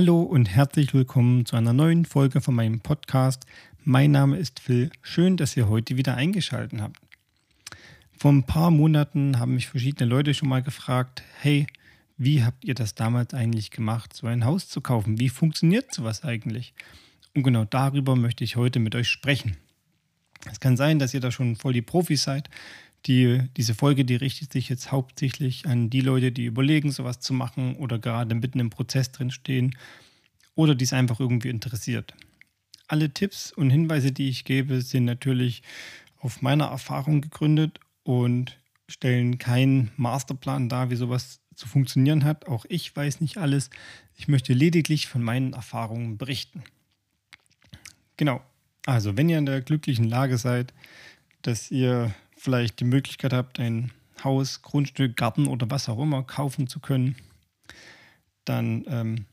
Hallo und herzlich willkommen zu einer neuen Folge von meinem Podcast. Mein Name ist Phil. Schön, dass ihr heute wieder eingeschaltet habt. Vor ein paar Monaten haben mich verschiedene Leute schon mal gefragt, hey, wie habt ihr das damals eigentlich gemacht, so ein Haus zu kaufen? Wie funktioniert sowas eigentlich? Und genau darüber möchte ich heute mit euch sprechen. Es kann sein, dass ihr da schon voll die Profis seid. Die, diese Folge, die richtet sich jetzt hauptsächlich an die Leute, die überlegen, sowas zu machen oder gerade mitten im Prozess drin stehen oder die es einfach irgendwie interessiert. Alle Tipps und Hinweise, die ich gebe, sind natürlich auf meiner Erfahrung gegründet und stellen keinen Masterplan dar, wie sowas zu funktionieren hat. Auch ich weiß nicht alles. Ich möchte lediglich von meinen Erfahrungen berichten. Genau. Also, wenn ihr in der glücklichen Lage seid, dass ihr vielleicht die Möglichkeit habt, ein Haus, Grundstück, Garten oder was auch immer kaufen zu können, dann ähm,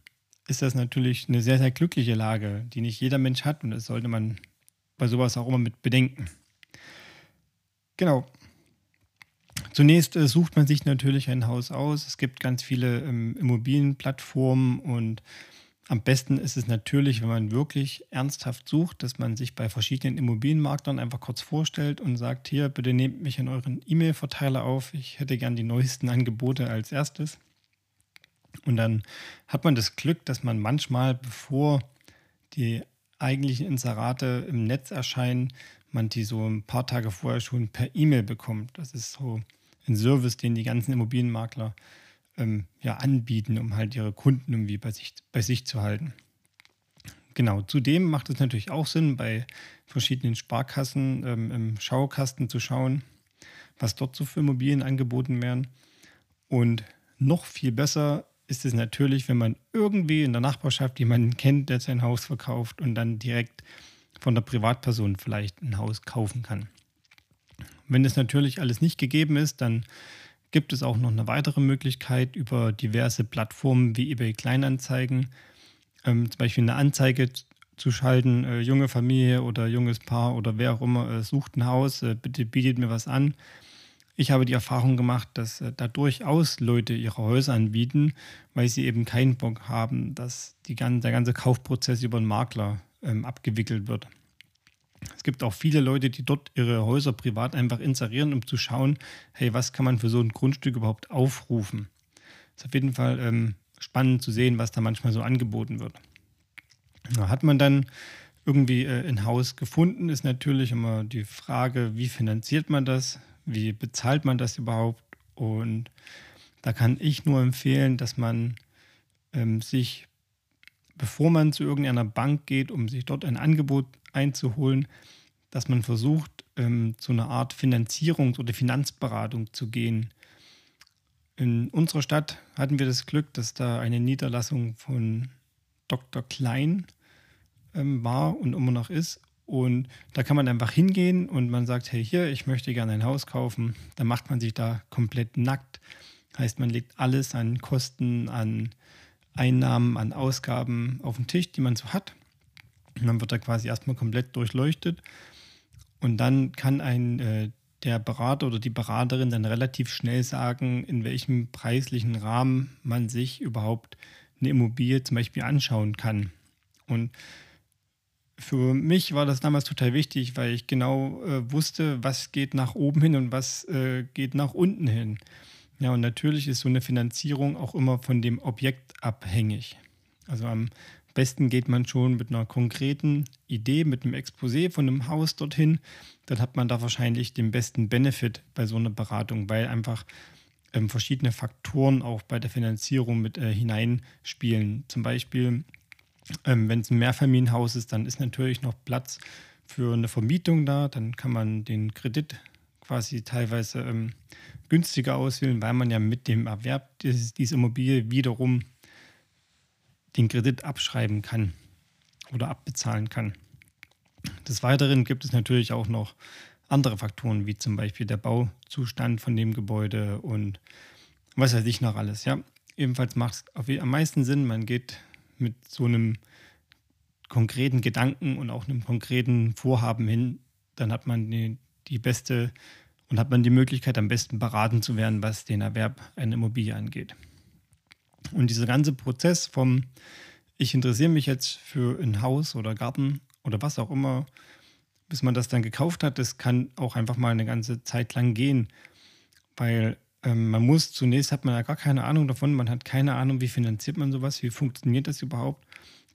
ist das natürlich eine sehr, sehr glückliche Lage, die nicht jeder Mensch hat und das sollte man bei sowas auch immer mit bedenken. Genau. Zunächst äh, sucht man sich natürlich ein Haus aus. Es gibt ganz viele ähm, Immobilienplattformen und am besten ist es natürlich, wenn man wirklich ernsthaft sucht, dass man sich bei verschiedenen Immobilienmaklern einfach kurz vorstellt und sagt, hier, bitte nehmt mich in euren E-Mail-Verteiler auf. Ich hätte gern die neuesten Angebote als erstes. Und dann hat man das Glück, dass man manchmal, bevor die eigentlichen Inserate im Netz erscheinen, man die so ein paar Tage vorher schon per E-Mail bekommt. Das ist so ein Service, den die ganzen Immobilienmakler ähm, ja, anbieten, um halt ihre Kunden irgendwie bei sich, bei sich zu halten. Genau, zudem macht es natürlich auch Sinn, bei verschiedenen Sparkassen ähm, im Schaukasten zu schauen, was dort so für Immobilien angeboten werden. Und noch viel besser ist es natürlich, wenn man irgendwie in der Nachbarschaft jemanden kennt, der sein Haus verkauft und dann direkt von der Privatperson vielleicht ein Haus kaufen kann. Wenn das natürlich alles nicht gegeben ist, dann gibt es auch noch eine weitere Möglichkeit über diverse Plattformen wie eBay Kleinanzeigen, ähm, zum Beispiel eine Anzeige zu schalten, äh, junge Familie oder junges Paar oder wer auch immer äh, sucht ein Haus, äh, bitte bietet mir was an. Ich habe die Erfahrung gemacht, dass äh, da durchaus Leute ihre Häuser anbieten, weil sie eben keinen Bock haben, dass die, der ganze Kaufprozess über einen Makler ähm, abgewickelt wird. Es gibt auch viele Leute, die dort ihre Häuser privat einfach inserieren, um zu schauen, hey, was kann man für so ein Grundstück überhaupt aufrufen. Es ist auf jeden Fall ähm, spannend zu sehen, was da manchmal so angeboten wird. Da hat man dann irgendwie äh, ein Haus gefunden, ist natürlich immer die Frage, wie finanziert man das, wie bezahlt man das überhaupt. Und da kann ich nur empfehlen, dass man ähm, sich, bevor man zu irgendeiner Bank geht, um sich dort ein Angebot einzuholen, dass man versucht, ähm, zu einer Art Finanzierungs- oder Finanzberatung zu gehen. In unserer Stadt hatten wir das Glück, dass da eine Niederlassung von Dr. Klein ähm, war und immer noch ist. Und da kann man einfach hingehen und man sagt, hey, hier, ich möchte gerne ein Haus kaufen. Dann macht man sich da komplett nackt. Heißt, man legt alles an Kosten, an Einnahmen, an Ausgaben auf den Tisch, die man so hat. Und dann wird er quasi erstmal komplett durchleuchtet. Und dann kann ein äh, der Berater oder die Beraterin dann relativ schnell sagen, in welchem preislichen Rahmen man sich überhaupt eine Immobilie zum Beispiel anschauen kann. Und für mich war das damals total wichtig, weil ich genau äh, wusste, was geht nach oben hin und was äh, geht nach unten hin. Ja, und natürlich ist so eine Finanzierung auch immer von dem Objekt abhängig. Also am besten geht man schon mit einer konkreten Idee, mit einem Exposé von einem Haus dorthin. Dann hat man da wahrscheinlich den besten Benefit bei so einer Beratung, weil einfach ähm, verschiedene Faktoren auch bei der Finanzierung mit äh, hineinspielen. Zum Beispiel, ähm, wenn es ein Mehrfamilienhaus ist, dann ist natürlich noch Platz für eine Vermietung da. Dann kann man den Kredit quasi teilweise ähm, günstiger auswählen, weil man ja mit dem Erwerb dieses, dieser Immobilie wiederum den Kredit abschreiben kann oder abbezahlen kann. Des Weiteren gibt es natürlich auch noch andere Faktoren, wie zum Beispiel der Bauzustand von dem Gebäude und was weiß ich noch alles. Ja, ebenfalls macht es am meisten Sinn, man geht mit so einem konkreten Gedanken und auch einem konkreten Vorhaben hin, dann hat man die, die beste und hat man die Möglichkeit, am besten beraten zu werden, was den Erwerb einer Immobilie angeht. Und dieser ganze Prozess vom ich interessiere mich jetzt für ein Haus oder Garten oder was auch immer, bis man das dann gekauft hat, das kann auch einfach mal eine ganze Zeit lang gehen, weil ähm, man muss, zunächst hat man ja gar keine Ahnung davon, man hat keine Ahnung, wie finanziert man sowas, wie funktioniert das überhaupt,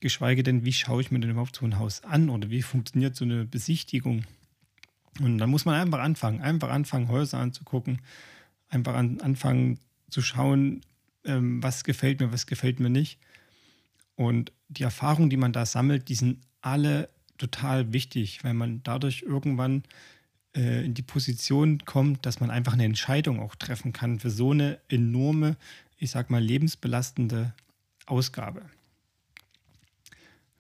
geschweige denn, wie schaue ich mir denn überhaupt so ein Haus an oder wie funktioniert so eine Besichtigung. Und dann muss man einfach anfangen, einfach anfangen, Häuser anzugucken, einfach an, anfangen zu schauen, ähm, was gefällt mir, was gefällt mir nicht. Und die Erfahrungen, die man da sammelt, die sind alle total wichtig, weil man dadurch irgendwann äh, in die Position kommt, dass man einfach eine Entscheidung auch treffen kann für so eine enorme, ich sag mal, lebensbelastende Ausgabe.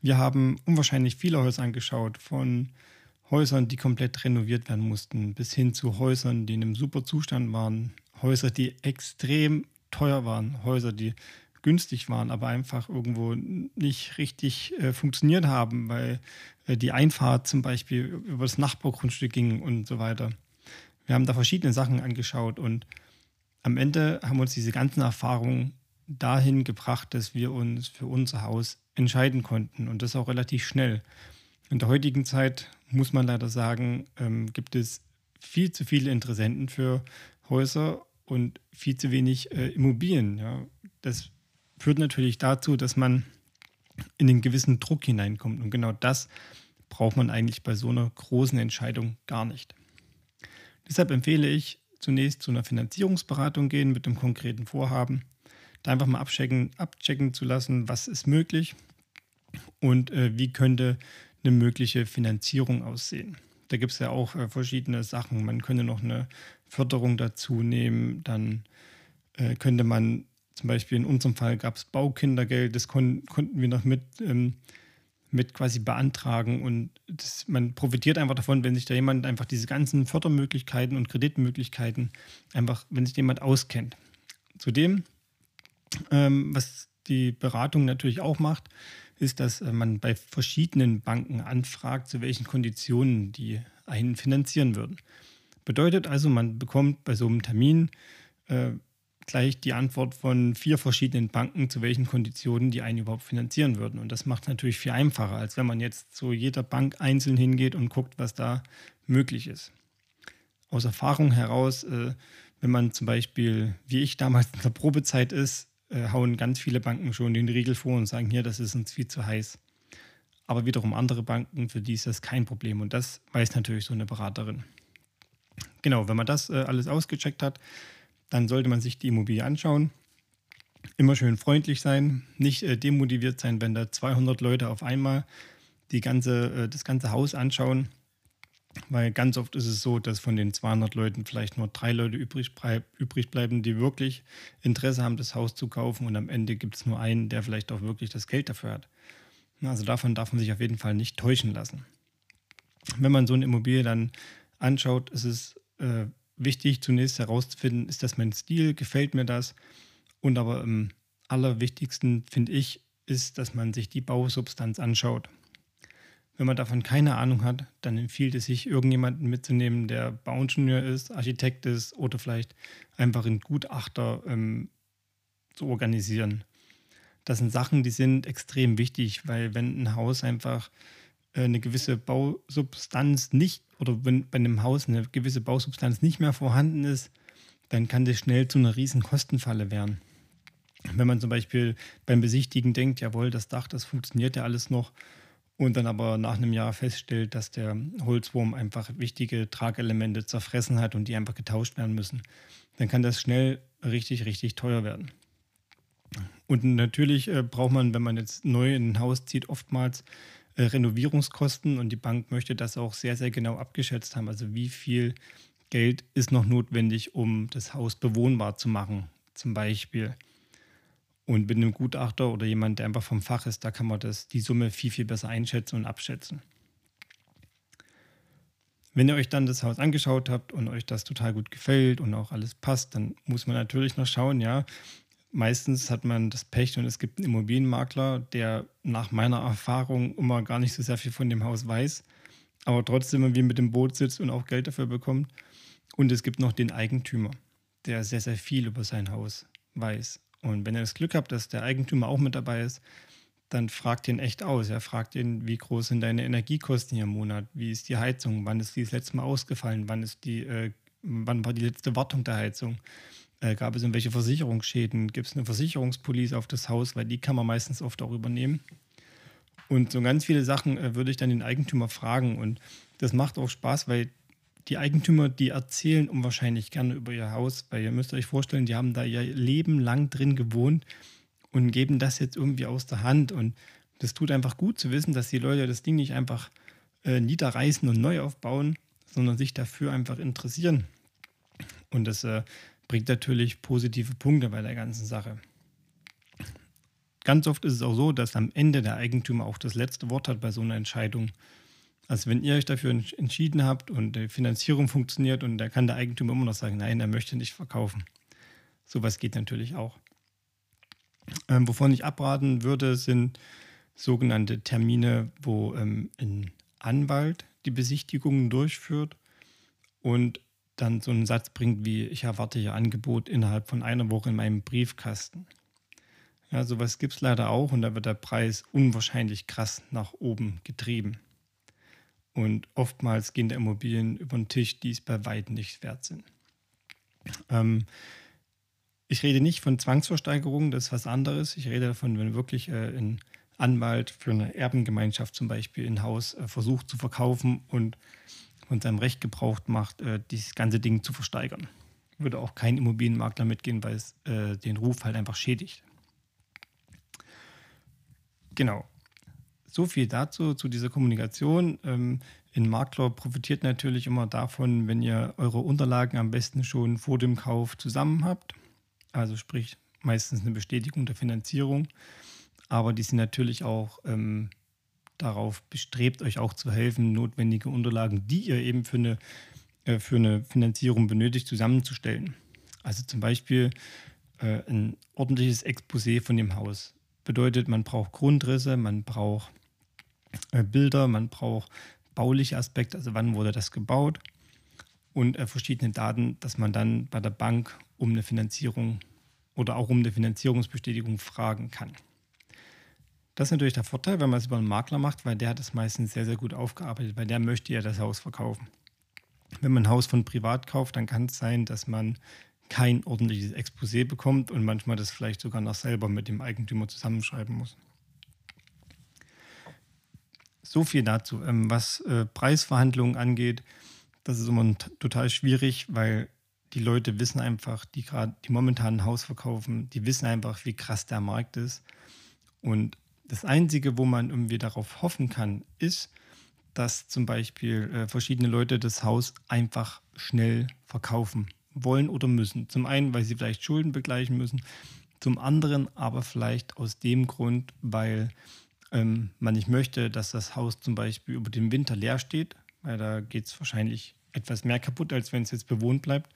Wir haben unwahrscheinlich viele Häuser angeschaut, von Häusern, die komplett renoviert werden mussten, bis hin zu Häusern, die in einem super Zustand waren, Häuser, die extrem teuer waren, Häuser, die günstig waren, aber einfach irgendwo nicht richtig äh, funktioniert haben, weil äh, die Einfahrt zum Beispiel über das Nachbargrundstück ging und so weiter. Wir haben da verschiedene Sachen angeschaut und am Ende haben uns diese ganzen Erfahrungen dahin gebracht, dass wir uns für unser Haus entscheiden konnten und das auch relativ schnell. In der heutigen Zeit muss man leider sagen, ähm, gibt es viel zu viele Interessenten für Häuser und viel zu wenig äh, Immobilien. Ja. Das führt natürlich dazu, dass man in einen gewissen Druck hineinkommt. Und genau das braucht man eigentlich bei so einer großen Entscheidung gar nicht. Deshalb empfehle ich zunächst zu einer Finanzierungsberatung gehen mit einem konkreten Vorhaben, da einfach mal abchecken, abchecken zu lassen, was ist möglich und äh, wie könnte eine mögliche Finanzierung aussehen. Da gibt es ja auch äh, verschiedene Sachen. Man könnte noch eine Förderung dazu nehmen, dann äh, könnte man zum Beispiel in unserem Fall gab es Baukindergeld, das kon konnten wir noch mit, ähm, mit quasi beantragen und das, man profitiert einfach davon, wenn sich da jemand einfach diese ganzen Fördermöglichkeiten und Kreditmöglichkeiten einfach, wenn sich jemand auskennt. Zudem, ähm, was die Beratung natürlich auch macht, ist, dass äh, man bei verschiedenen Banken anfragt, zu welchen Konditionen die einen finanzieren würden. Bedeutet also, man bekommt bei so einem Termin äh, gleich die Antwort von vier verschiedenen Banken, zu welchen Konditionen die einen überhaupt finanzieren würden. Und das macht natürlich viel einfacher, als wenn man jetzt zu jeder Bank einzeln hingeht und guckt, was da möglich ist. Aus Erfahrung heraus, äh, wenn man zum Beispiel, wie ich damals in der Probezeit ist, äh, hauen ganz viele Banken schon den Riegel vor und sagen, hier, das ist uns viel zu heiß. Aber wiederum andere Banken, für die ist das kein Problem. Und das weiß natürlich so eine Beraterin. Genau, wenn man das äh, alles ausgecheckt hat, dann sollte man sich die Immobilie anschauen. Immer schön freundlich sein, nicht äh, demotiviert sein, wenn da 200 Leute auf einmal die ganze, äh, das ganze Haus anschauen. Weil ganz oft ist es so, dass von den 200 Leuten vielleicht nur drei Leute übrig, übrig bleiben, die wirklich Interesse haben, das Haus zu kaufen. Und am Ende gibt es nur einen, der vielleicht auch wirklich das Geld dafür hat. Also davon darf man sich auf jeden Fall nicht täuschen lassen. Wenn man so eine Immobilie dann anschaut, ist es äh, wichtig, zunächst herauszufinden, ist das mein Stil, gefällt mir das? Und aber am allerwichtigsten, finde ich, ist, dass man sich die Bausubstanz anschaut. Wenn man davon keine Ahnung hat, dann empfiehlt es sich, irgendjemanden mitzunehmen, der Bauingenieur ist, Architekt ist oder vielleicht einfach einen Gutachter ähm, zu organisieren. Das sind Sachen, die sind extrem wichtig, weil wenn ein Haus einfach äh, eine gewisse Bausubstanz nicht oder wenn bei einem Haus eine gewisse Bausubstanz nicht mehr vorhanden ist, dann kann das schnell zu einer riesen Kostenfalle werden. Wenn man zum Beispiel beim Besichtigen denkt, jawohl, das Dach, das funktioniert ja alles noch, und dann aber nach einem Jahr feststellt, dass der Holzwurm einfach wichtige Tragelemente zerfressen hat und die einfach getauscht werden müssen, dann kann das schnell richtig, richtig teuer werden. Und natürlich äh, braucht man, wenn man jetzt neu in ein Haus zieht, oftmals äh, Renovierungskosten und die Bank möchte das auch sehr, sehr genau abgeschätzt haben. Also wie viel Geld ist noch notwendig, um das Haus bewohnbar zu machen, zum Beispiel. Und mit einem Gutachter oder jemand, der einfach vom Fach ist, da kann man das, die Summe viel, viel besser einschätzen und abschätzen. Wenn ihr euch dann das Haus angeschaut habt und euch das total gut gefällt und auch alles passt, dann muss man natürlich noch schauen, ja, meistens hat man das Pech und es gibt einen Immobilienmakler, der nach meiner Erfahrung immer gar nicht so sehr viel von dem Haus weiß, aber trotzdem irgendwie mit dem Boot sitzt und auch Geld dafür bekommt. Und es gibt noch den Eigentümer, der sehr, sehr viel über sein Haus weiß. Und wenn ihr das Glück habt, dass der Eigentümer auch mit dabei ist, dann fragt ihn echt aus. Er fragt ihn, wie groß sind deine Energiekosten hier im Monat? Wie ist die Heizung? Wann ist die das letzte Mal ausgefallen? Wann ist die, äh, wann war die letzte Wartung der Heizung? Äh, gab es irgendwelche Versicherungsschäden? Gibt es eine Versicherungspolice auf das Haus? Weil die kann man meistens oft auch übernehmen. Und so ganz viele Sachen äh, würde ich dann den Eigentümer fragen. Und das macht auch Spaß, weil die Eigentümer, die erzählen unwahrscheinlich gerne über ihr Haus, weil ihr müsst euch vorstellen, die haben da ihr Leben lang drin gewohnt und geben das jetzt irgendwie aus der Hand. Und das tut einfach gut zu wissen, dass die Leute das Ding nicht einfach äh, niederreißen und neu aufbauen, sondern sich dafür einfach interessieren. Und das äh, bringt natürlich positive Punkte bei der ganzen Sache. Ganz oft ist es auch so, dass am Ende der Eigentümer auch das letzte Wort hat bei so einer Entscheidung. Also wenn ihr euch dafür entschieden habt und die Finanzierung funktioniert und da kann der Eigentümer immer noch sagen, nein, er möchte nicht verkaufen. Sowas geht natürlich auch. Ähm, wovon ich abraten würde, sind sogenannte Termine, wo ähm, ein Anwalt die Besichtigungen durchführt und dann so einen Satz bringt wie, ich erwarte Ihr Angebot innerhalb von einer Woche in meinem Briefkasten. Ja, sowas gibt es leider auch und da wird der Preis unwahrscheinlich krass nach oben getrieben. Und oftmals gehen der Immobilien über den Tisch, die es bei weitem nicht wert sind. Ähm, ich rede nicht von Zwangsversteigerung, das ist was anderes. Ich rede davon, wenn wirklich äh, ein Anwalt für eine Erbengemeinschaft zum Beispiel ein Haus äh, versucht zu verkaufen und von seinem Recht gebraucht macht, äh, dieses ganze Ding zu versteigern. Würde auch kein Immobilienmakler mitgehen, weil es äh, den Ruf halt einfach schädigt. Genau. So viel dazu, zu dieser Kommunikation. Ähm, ein Makler profitiert natürlich immer davon, wenn ihr eure Unterlagen am besten schon vor dem Kauf zusammen habt also sprich meistens eine Bestätigung der Finanzierung. Aber die sind natürlich auch ähm, darauf bestrebt, euch auch zu helfen, notwendige Unterlagen, die ihr eben für eine, äh, für eine Finanzierung benötigt, zusammenzustellen. Also zum Beispiel äh, ein ordentliches Exposé von dem Haus. Bedeutet, man braucht Grundrisse, man braucht Bilder, man braucht bauliche Aspekte, also wann wurde das gebaut und äh, verschiedene Daten, dass man dann bei der Bank um eine Finanzierung oder auch um eine Finanzierungsbestätigung fragen kann. Das ist natürlich der Vorteil, wenn man es über einen Makler macht, weil der hat es meistens sehr, sehr gut aufgearbeitet, weil der möchte ja das Haus verkaufen. Wenn man ein Haus von privat kauft, dann kann es sein, dass man kein ordentliches Exposé bekommt und manchmal das vielleicht sogar noch selber mit dem Eigentümer zusammenschreiben muss. So viel dazu. Ähm, was äh, Preisverhandlungen angeht, das ist immer total schwierig, weil die Leute wissen einfach, die gerade, die momentan ein Haus verkaufen, die wissen einfach, wie krass der Markt ist. Und das Einzige, wo man irgendwie darauf hoffen kann, ist, dass zum Beispiel äh, verschiedene Leute das Haus einfach schnell verkaufen wollen oder müssen. Zum einen, weil sie vielleicht Schulden begleichen müssen, zum anderen aber vielleicht aus dem Grund, weil ähm, man nicht möchte, dass das Haus zum Beispiel über den Winter leer steht, weil da geht es wahrscheinlich etwas mehr kaputt, als wenn es jetzt bewohnt bleibt.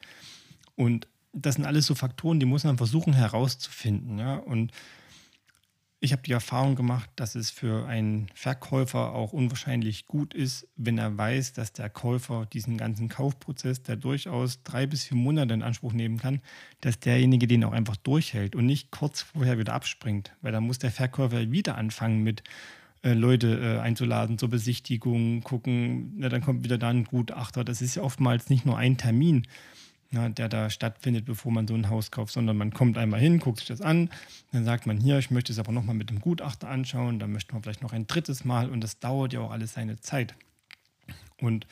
Und das sind alles so Faktoren, die muss man versuchen herauszufinden. Ja? Und ich habe die Erfahrung gemacht, dass es für einen Verkäufer auch unwahrscheinlich gut ist, wenn er weiß, dass der Käufer diesen ganzen Kaufprozess, der durchaus drei bis vier Monate in Anspruch nehmen kann, dass derjenige den auch einfach durchhält und nicht kurz vorher wieder abspringt. Weil dann muss der Verkäufer wieder anfangen mit äh, Leute äh, einzuladen zur Besichtigung, gucken, na, dann kommt wieder da ein Gutachter. Das ist ja oftmals nicht nur ein Termin, na, der da stattfindet, bevor man so ein Haus kauft, sondern man kommt einmal hin, guckt sich das an, dann sagt man hier, ich möchte es aber nochmal mit dem Gutachter anschauen, dann möchte man vielleicht noch ein drittes Mal und das dauert ja auch alles seine Zeit. Und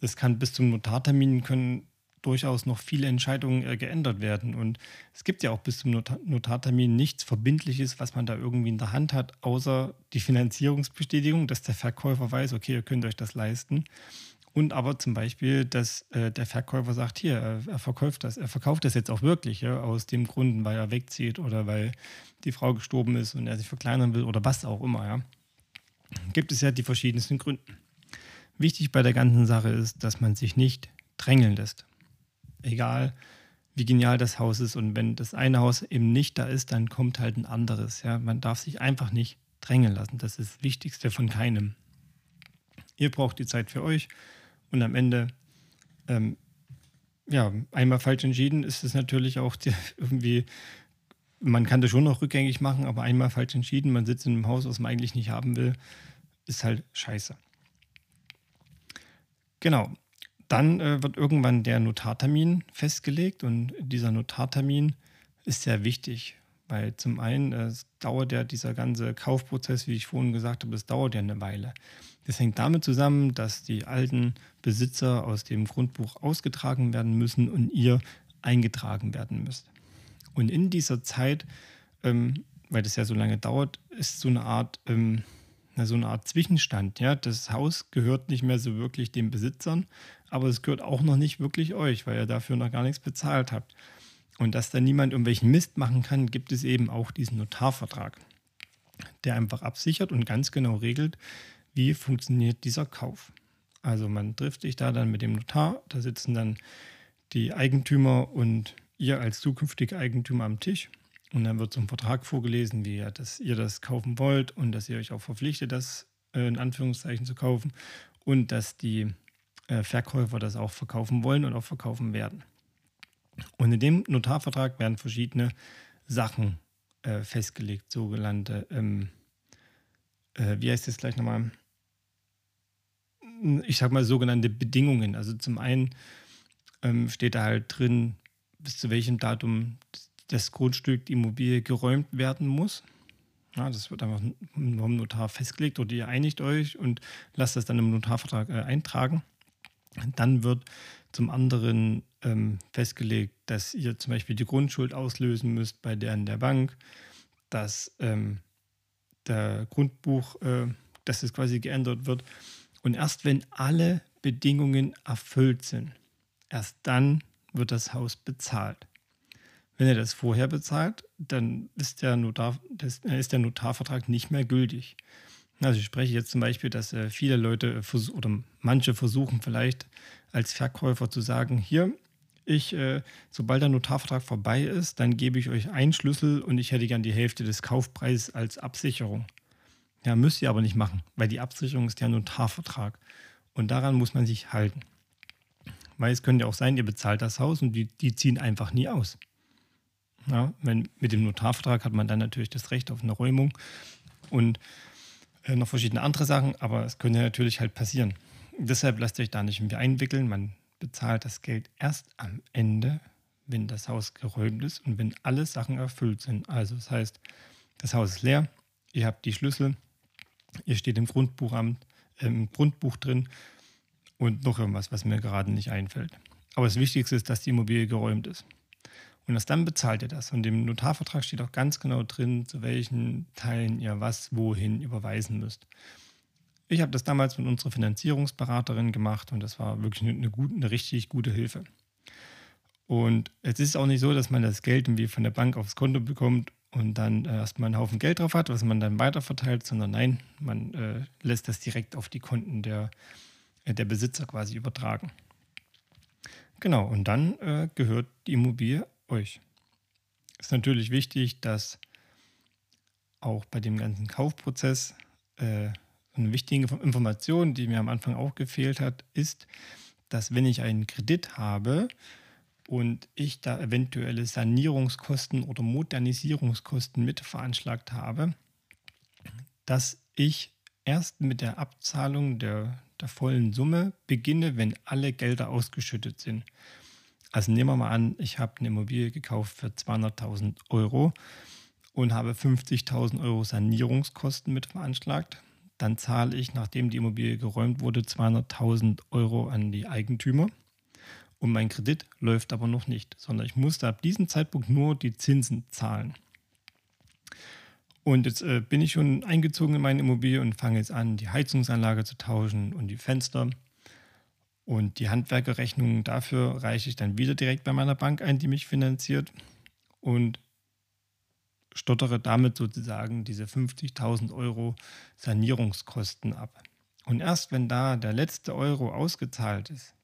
das kann bis zum Notartermin können durchaus noch viele Entscheidungen äh, geändert werden. Und es gibt ja auch bis zum Notar Notartermin nichts Verbindliches, was man da irgendwie in der Hand hat, außer die Finanzierungsbestätigung, dass der Verkäufer weiß, okay, ihr könnt euch das leisten. Und aber zum Beispiel, dass äh, der Verkäufer sagt, hier, er, er, verkauft das, er verkauft das jetzt auch wirklich, ja, aus dem Grund, weil er wegzieht oder weil die Frau gestorben ist und er sich verkleinern will oder was auch immer, ja. Gibt es ja die verschiedensten Gründe. Wichtig bei der ganzen Sache ist, dass man sich nicht drängeln lässt egal wie genial das Haus ist. Und wenn das eine Haus eben nicht da ist, dann kommt halt ein anderes. Ja? Man darf sich einfach nicht drängen lassen. Das ist das Wichtigste von keinem. Ihr braucht die Zeit für euch und am Ende, ähm, ja, einmal falsch entschieden ist es natürlich auch die, irgendwie man kann das schon noch rückgängig machen, aber einmal falsch entschieden, man sitzt in einem Haus, was man eigentlich nicht haben will, ist halt scheiße. Genau. Dann äh, wird irgendwann der Notartermin festgelegt und dieser Notartermin ist sehr wichtig, weil zum einen äh, dauert ja dieser ganze Kaufprozess, wie ich vorhin gesagt habe, das dauert ja eine Weile. Das hängt damit zusammen, dass die alten Besitzer aus dem Grundbuch ausgetragen werden müssen und ihr eingetragen werden müsst. Und in dieser Zeit, ähm, weil das ja so lange dauert, ist so eine Art, ähm, so eine Art Zwischenstand. Ja? Das Haus gehört nicht mehr so wirklich den Besitzern, aber es gehört auch noch nicht wirklich euch, weil ihr dafür noch gar nichts bezahlt habt. Und dass da niemand irgendwelchen Mist machen kann, gibt es eben auch diesen Notarvertrag, der einfach absichert und ganz genau regelt, wie funktioniert dieser Kauf. Also man trifft sich da dann mit dem Notar, da sitzen dann die Eigentümer und ihr als zukünftiger Eigentümer am Tisch. Und dann wird so ein Vertrag vorgelesen, wie ja, dass ihr das kaufen wollt und dass ihr euch auch verpflichtet, das äh, in Anführungszeichen zu kaufen und dass die äh, Verkäufer das auch verkaufen wollen und auch verkaufen werden. Und in dem Notarvertrag werden verschiedene Sachen äh, festgelegt, sogenannte, ähm, äh, wie heißt das gleich nochmal? Ich sag mal, sogenannte Bedingungen. Also zum einen ähm, steht da halt drin, bis zu welchem Datum das Grundstück, die Immobilie geräumt werden muss. Ja, das wird einfach vom Notar festgelegt oder ihr einigt euch und lasst das dann im Notarvertrag äh, eintragen. Dann wird zum anderen ähm, festgelegt, dass ihr zum Beispiel die Grundschuld auslösen müsst bei der in der Bank, dass ähm, der Grundbuch, äh, dass es quasi geändert wird und erst wenn alle Bedingungen erfüllt sind, erst dann wird das Haus bezahlt. Wenn er das vorher bezahlt, dann ist der, Notar, das, ist der Notarvertrag nicht mehr gültig. Also ich spreche jetzt zum Beispiel, dass äh, viele Leute oder manche versuchen vielleicht als Verkäufer zu sagen, hier, ich, äh, sobald der Notarvertrag vorbei ist, dann gebe ich euch einen Schlüssel und ich hätte gern die Hälfte des Kaufpreises als Absicherung. Ja, müsst ihr aber nicht machen, weil die Absicherung ist ja ein Notarvertrag. Und daran muss man sich halten. Weil es könnte auch sein, ihr bezahlt das Haus und die, die ziehen einfach nie aus. Ja, wenn, mit dem Notarvertrag hat man dann natürlich das Recht auf eine Räumung und äh, noch verschiedene andere Sachen, aber es könnte natürlich halt passieren. Deshalb lasst euch da nicht irgendwie einwickeln. Man bezahlt das Geld erst am Ende, wenn das Haus geräumt ist und wenn alle Sachen erfüllt sind. Also das heißt, das Haus ist leer, ihr habt die Schlüssel, Ihr steht im Grundbuchamt, im Grundbuch drin und noch irgendwas, was mir gerade nicht einfällt. Aber das Wichtigste ist, dass die Immobilie geräumt ist. Und erst dann bezahlt ihr das. Und im Notarvertrag steht auch ganz genau drin, zu welchen Teilen ihr was wohin überweisen müsst. Ich habe das damals mit unserer Finanzierungsberaterin gemacht und das war wirklich eine, gute, eine richtig gute Hilfe. Und es ist auch nicht so, dass man das Geld irgendwie von der Bank aufs Konto bekommt und dann äh, erstmal einen Haufen Geld drauf hat, was man dann weiterverteilt, sondern nein, man äh, lässt das direkt auf die Konten der, äh, der Besitzer quasi übertragen. Genau, und dann äh, gehört die Immobilie euch. Ist natürlich wichtig, dass auch bei dem ganzen Kaufprozess äh, eine wichtige Information, die mir am Anfang auch gefehlt hat, ist, dass wenn ich einen Kredit habe, und ich da eventuelle Sanierungskosten oder Modernisierungskosten mit veranschlagt habe, dass ich erst mit der Abzahlung der, der vollen Summe beginne, wenn alle Gelder ausgeschüttet sind. Also nehmen wir mal an, ich habe eine Immobilie gekauft für 200.000 Euro und habe 50.000 Euro Sanierungskosten mit veranschlagt. Dann zahle ich, nachdem die Immobilie geräumt wurde, 200.000 Euro an die Eigentümer. Und mein Kredit läuft aber noch nicht, sondern ich musste ab diesem Zeitpunkt nur die Zinsen zahlen. Und jetzt äh, bin ich schon eingezogen in meine Immobilie und fange jetzt an, die Heizungsanlage zu tauschen und die Fenster. Und die Handwerkerrechnungen dafür reiche ich dann wieder direkt bei meiner Bank ein, die mich finanziert. Und stottere damit sozusagen diese 50.000 Euro Sanierungskosten ab. Und erst wenn da der letzte Euro ausgezahlt ist,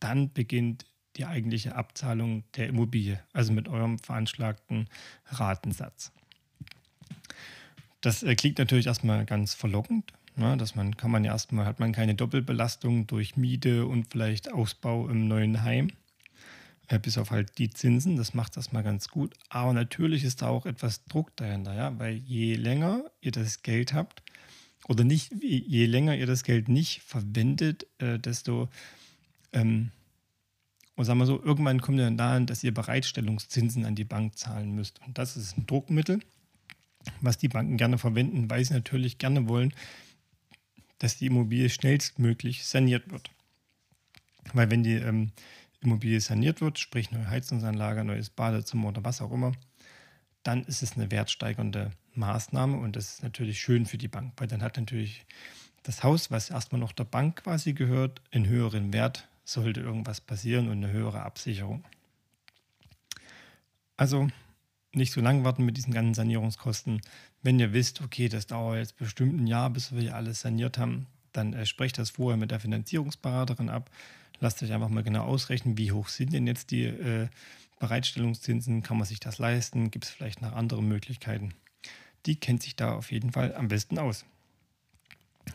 dann beginnt die eigentliche Abzahlung der Immobilie, also mit eurem veranschlagten Ratensatz. Das äh, klingt natürlich erstmal ganz verlockend. Ne? Dass man kann man ja erstmal hat man keine Doppelbelastung durch Miete und vielleicht Ausbau im neuen Heim. äh, bis auf halt die Zinsen. Das macht das mal ganz gut. Aber natürlich ist da auch etwas Druck dahinter, ja, weil je länger ihr das Geld habt oder nicht, je länger ihr das Geld nicht verwendet, äh, desto ähm, und sagen wir so, irgendwann kommt ihr dann dahin, dass ihr Bereitstellungszinsen an die Bank zahlen müsst. Und das ist ein Druckmittel, was die Banken gerne verwenden, weil sie natürlich gerne wollen, dass die Immobilie schnellstmöglich saniert wird. Weil wenn die ähm, Immobilie saniert wird, sprich neue Heizungsanlage, neues Badezimmer oder was auch immer, dann ist es eine wertsteigernde Maßnahme und das ist natürlich schön für die Bank, weil dann hat natürlich das Haus, was erstmal noch der Bank quasi gehört, einen höheren Wert sollte irgendwas passieren und eine höhere Absicherung. Also nicht so lange warten mit diesen ganzen Sanierungskosten. Wenn ihr wisst, okay, das dauert jetzt bestimmt ein Jahr, bis wir hier alles saniert haben, dann äh, sprecht das vorher mit der Finanzierungsberaterin ab. Lasst euch einfach mal genau ausrechnen, wie hoch sind denn jetzt die äh, Bereitstellungszinsen, kann man sich das leisten, gibt es vielleicht noch andere Möglichkeiten. Die kennt sich da auf jeden Fall am besten aus.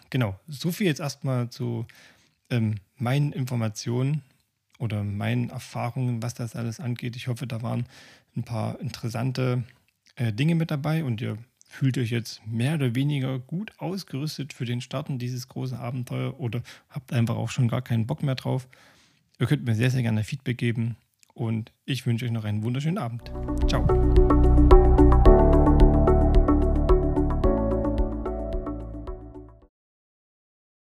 Genau, so viel jetzt erstmal zu ähm, meinen Informationen oder meinen Erfahrungen, was das alles angeht. Ich hoffe, da waren ein paar interessante äh, Dinge mit dabei und ihr fühlt euch jetzt mehr oder weniger gut ausgerüstet für den Starten dieses großen Abenteuer oder habt einfach auch schon gar keinen Bock mehr drauf. Ihr könnt mir sehr, sehr gerne Feedback geben und ich wünsche euch noch einen wunderschönen Abend. Ciao.